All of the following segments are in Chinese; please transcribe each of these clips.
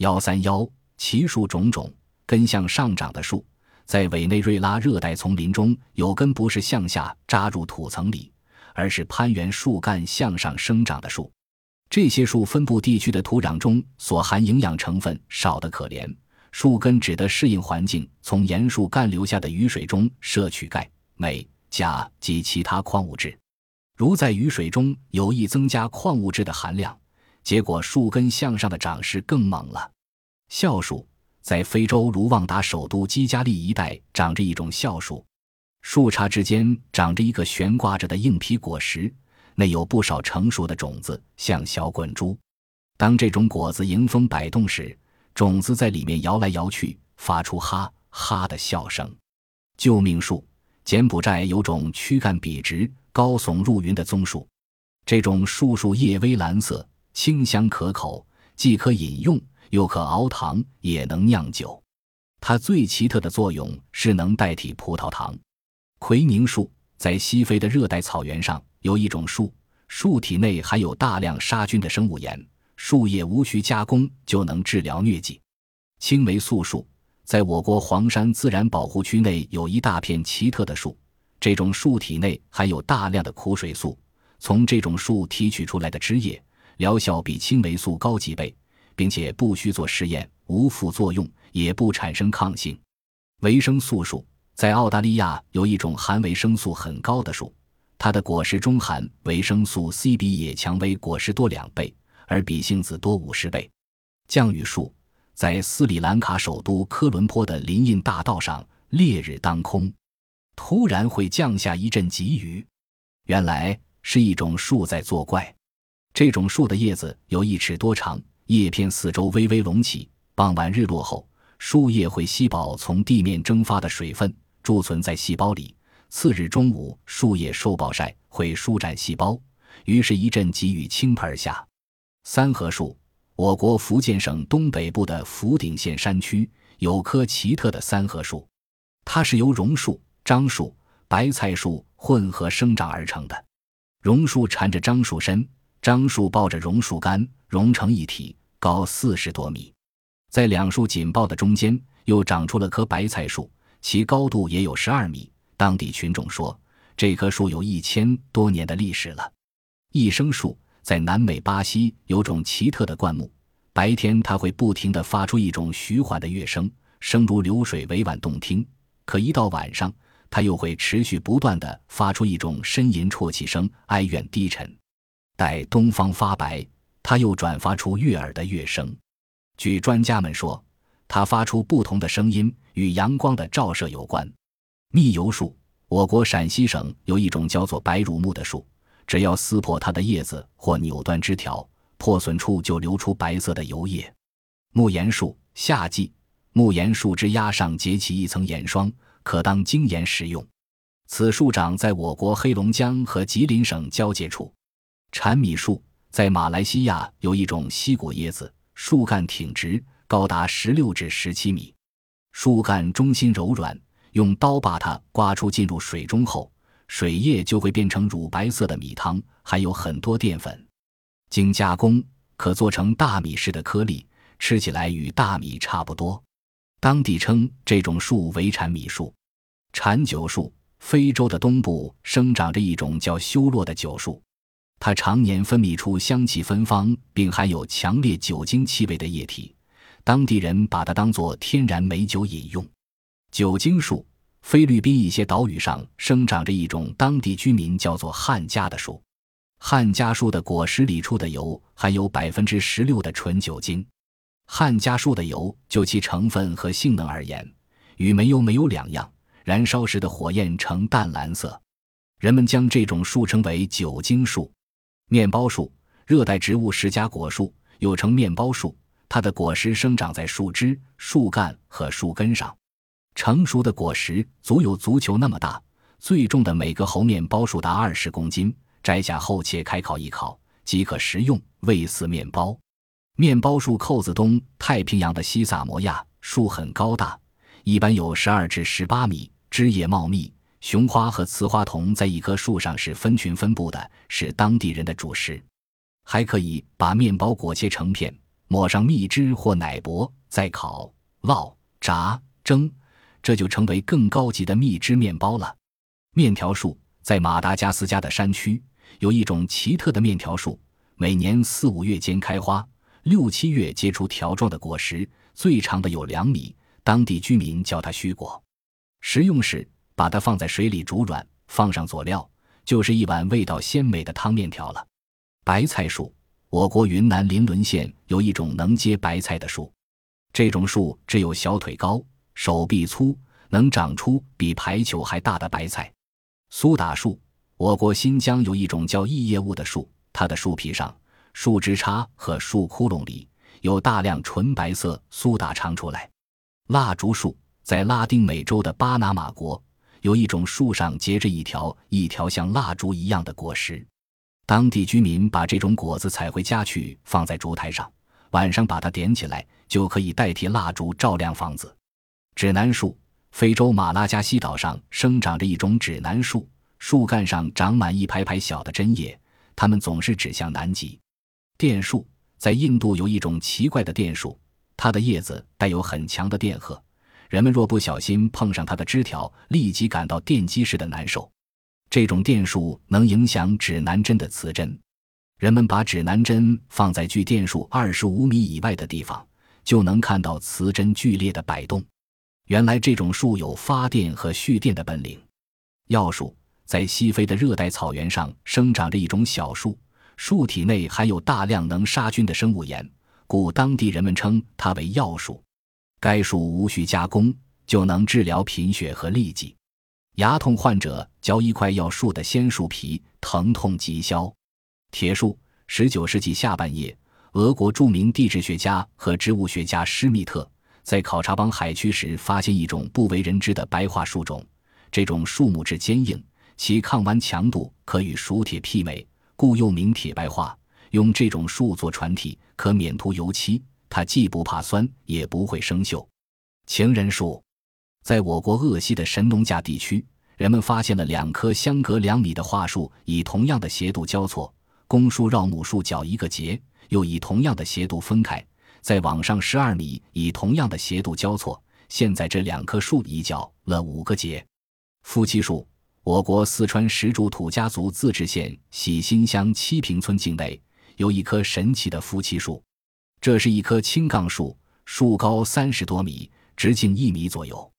幺三幺，奇树种种，根向上长的树，在委内瑞拉热带丛林中有根不是向下扎入土层里，而是攀援树干向上生长的树。这些树分布地区的土壤中所含营养成分少得可怜，树根只得适应环境，从沿树干流下的雨水中摄取钙、镁、钾及其他矿物质。如在雨水中有意增加矿物质的含量，结果树根向上的长势更猛了。橡树在非洲卢旺达首都基加利一带长着一种橡树，树杈之间长着一个悬挂着的硬皮果实，内有不少成熟的种子，像小滚珠。当这种果子迎风摆动时，种子在里面摇来摇去，发出哈哈的笑声。救命树，柬埔寨有种躯干笔直。高耸入云的棕树，这种树树叶微蓝色，清香可口，既可饮用，又可熬糖，也能酿酒。它最奇特的作用是能代替葡萄糖。奎宁树在西非的热带草原上有一种树，树体内含有大量杀菌的生物盐，树叶无需加工就能治疗疟疾。青霉素树在我国黄山自然保护区内有一大片奇特的树。这种树体内含有大量的苦水素，从这种树提取出来的汁液疗效比青霉素高几倍，并且不需做实验，无副作用，也不产生抗性。维生素树在澳大利亚有一种含维生素很高的树，它的果实中含维生素 C 比野蔷薇果实多两倍，而比杏子多五十倍。降雨树在斯里兰卡首都科伦坡的林荫大道上，烈日当空。突然会降下一阵急雨，原来是一种树在作怪。这种树的叶子有一尺多长，叶片四周微微隆起。傍晚日落后，树叶会吸饱从地面蒸发的水分，贮存在细胞里。次日中午，树叶受暴晒，会舒展细胞，于是，一阵急雨倾盆而下。三合树，我国福建省东北部的福鼎县山区有棵奇特的三合树，它是由榕树。樟树、白菜树混合生长而成的，榕树缠着樟树身，樟树抱着榕树干，融成一体，高四十多米。在两树紧抱的中间，又长出了棵白菜树，其高度也有十二米。当地群众说，这棵树有一千多年的历史了。一生树在南美巴西有种奇特的灌木，白天它会不停地发出一种徐缓的乐声，声如流水，委婉动听。可一到晚上，它又会持续不断地发出一种呻吟啜泣声，哀怨低沉。待东方发白，它又转发出悦耳的乐声。据专家们说，它发出不同的声音与阳光的照射有关。蜜油树，我国陕西省有一种叫做白乳木的树，只要撕破它的叶子或扭断枝条，破损处就流出白色的油液。木盐树，夏季，木盐树枝丫上结起一层盐霜。可当精盐食用。此树长在我国黑龙江和吉林省交界处。产米树在马来西亚有一种稀果椰子，树干挺直，高达十六至十七米。树干中心柔软，用刀把它刮出进入水中后，水液就会变成乳白色的米汤，含有很多淀粉。经加工可做成大米式的颗粒，吃起来与大米差不多。当地称这种树为产米树。产酒树，非洲的东部生长着一种叫修洛的酒树，它常年分泌出香气芬芳并含有强烈酒精气味的液体，当地人把它当作天然美酒饮用。酒精树，菲律宾一些岛屿上生长着一种当地居民叫做汉家的树，汉家树的果实里出的油含有百分之十六的纯酒精。汉家树的油，就其成分和性能而言，与煤油没有两样。燃烧时的火焰呈淡蓝色，人们将这种树称为酒精树。面包树，热带植物十家果树，又称面包树。它的果实生长在树枝、树干和树根上，成熟的果实足有足球那么大，最重的每个猴面包树达二十公斤。摘下后切开烤一烤即可食用，味似面包。面包树扣子东太平洋的西萨摩亚树很高大，一般有十二至十八米，枝叶茂密。雄花和雌花同在一棵树上是分群分布的，是当地人的主食。还可以把面包果切成片，抹上蜜汁或奶薄，再烤、烙、炸、蒸，这就成为更高级的蜜汁面包了。面条树在马达加斯加的山区有一种奇特的面条树，每年四五月间开花，六七月结出条状的果实，最长的有两米。当地居民叫它须果。食用时，把它放在水里煮软，放上佐料，就是一碗味道鲜美的汤面条了。白菜树，我国云南临沦县有一种能结白菜的树，这种树只有小腿高、手臂粗，能长出比排球还大的白菜。苏打树，我国新疆有一种叫异叶物的树，它的树皮上、树枝杈和树窟窿里有大量纯白色苏打长出来。蜡烛树。在拉丁美洲的巴拿马国，有一种树上结着一条一条像蜡烛一样的果实，当地居民把这种果子采回家去，放在烛台上，晚上把它点起来，就可以代替蜡烛照亮房子。指南树，非洲马拉加西岛上生长着一种指南树，树干上长满一排排小的针叶，它们总是指向南极。电树，在印度有一种奇怪的电树，它的叶子带有很强的电荷。人们若不小心碰上它的枝条，立即感到电击似的难受。这种电数能影响指南针的磁针。人们把指南针放在距电数二十五米以外的地方，就能看到磁针剧烈的摆动。原来这种树有发电和蓄电的本领。药树在西非的热带草原上生长着一种小树，树体内含有大量能杀菌的生物盐，故当地人们称它为药树。该树无需加工就能治疗贫血和痢疾，牙痛患者嚼一块药树的鲜树皮，疼痛即消。铁树，十九世纪下半叶，俄国著名地质学家和植物学家施密特在考察邦海区时，发现一种不为人知的白桦树种。这种树木质坚硬，其抗弯强度可与熟铁媲美，故又名铁白桦。用这种树做船体，可免涂油漆。它既不怕酸，也不会生锈。情人树，在我国鄂西的神农架地区，人们发现了两棵相隔两米的桦树，以同样的斜度交错，公树绕母树角一个节，又以同样的斜度分开，再往上十二米，以同样的斜度交错。现在这两棵树已角了五个节。夫妻树，我国四川石柱土家族自治县喜新乡七坪村境内有一棵神奇的夫妻树。这是一棵青杠树，树高三十多米，直径一米左右。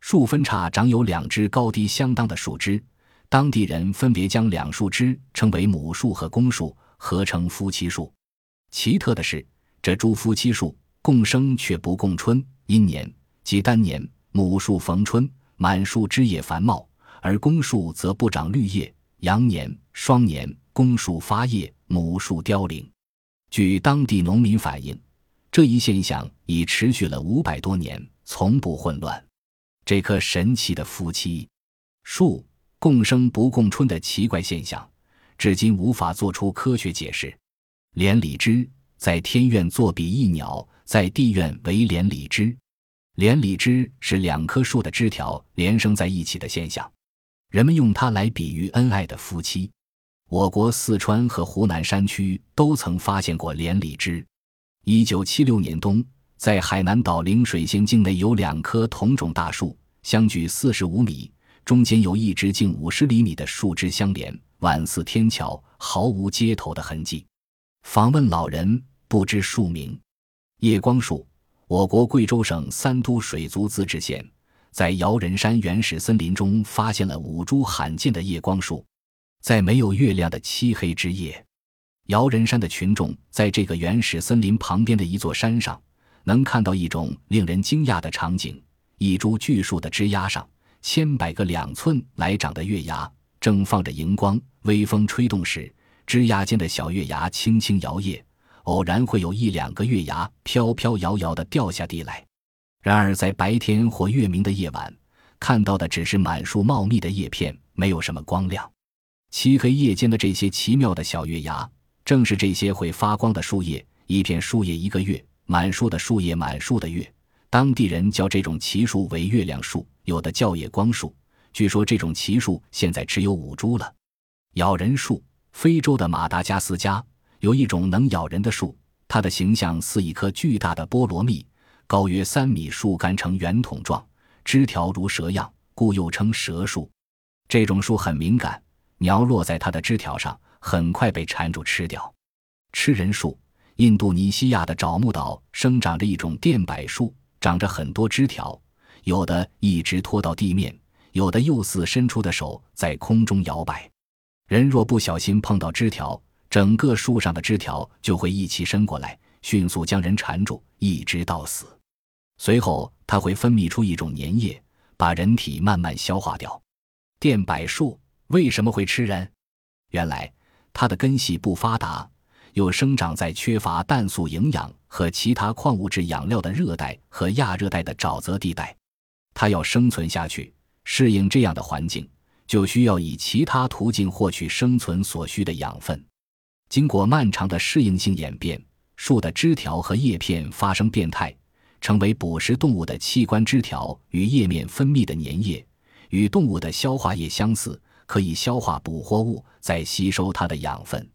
树分叉长有两只高低相当的树枝，当地人分别将两树枝称为母树和公树，合称夫妻树。奇特的是，这株夫妻树共生却不共春，阴年即单年，母树逢春，满树枝叶繁茂，而公树则不长绿叶；阳年、双年，公树发叶，母树凋零。据当地农民反映，这一现象已持续了五百多年，从不混乱。这棵神奇的夫妻树共生不共春的奇怪现象，至今无法做出科学解释。连理枝在天愿作比翼鸟，在地愿为连理枝。连理枝是两棵树的枝条连生在一起的现象，人们用它来比喻恩爱的夫妻。我国四川和湖南山区都曾发现过连理枝。一九七六年冬，在海南岛陵水县境内有两棵同种大树，相距四十五米，中间有一直径五十厘米的树枝相连，宛似天桥，毫无接头的痕迹。访问老人不知树名。夜光树，我国贵州省三都水族自治县在瑶人山原始森林中发现了五株罕见的夜光树。在没有月亮的漆黑之夜，瑶人山的群众在这个原始森林旁边的一座山上，能看到一种令人惊讶的场景：一株巨树的枝丫上，千百个两寸来长的月牙正放着荧光。微风吹动时，枝丫间的小月牙轻轻摇曳，偶然会有一两个月牙飘飘摇摇地掉下地来。然而，在白天或月明的夜晚，看到的只是满树茂密的叶片，没有什么光亮。漆黑夜间的这些奇妙的小月牙，正是这些会发光的树叶。一片树叶一个月，满树的树叶满树的月。当地人叫这种奇树为月亮树，有的叫夜光树。据说这种奇树现在只有五株了。咬人树，非洲的马达加斯加有一种能咬人的树，它的形象似一棵巨大的菠萝蜜，高约三米，树干呈圆筒状，枝条如蛇样，故又称蛇树。这种树很敏感，鸟落在它的枝条上，很快被缠住吃掉。吃人树，印度尼西亚的爪木岛生长着一种电柏树，长着很多枝条，有的一直拖到地面，有的又似伸出的手在空中摇摆。人若不小心碰到枝条，整个树上的枝条就会一起伸过来，迅速将人缠住，一直到死。随后，它会分泌出一种粘液，把人体慢慢消化掉。电柏树为什么会吃人？原来，它的根系不发达，又生长在缺乏氮素营养和其他矿物质养料的热带和亚热带的沼泽地带。它要生存下去，适应这样的环境，就需要以其他途径获取生存所需的养分。经过漫长的适应性演变，树的枝条和叶片发生变态，成为捕食动物的器官。枝条与叶面分泌的粘液与动物的消化液相似，可以消化捕获物，再吸收它的养分。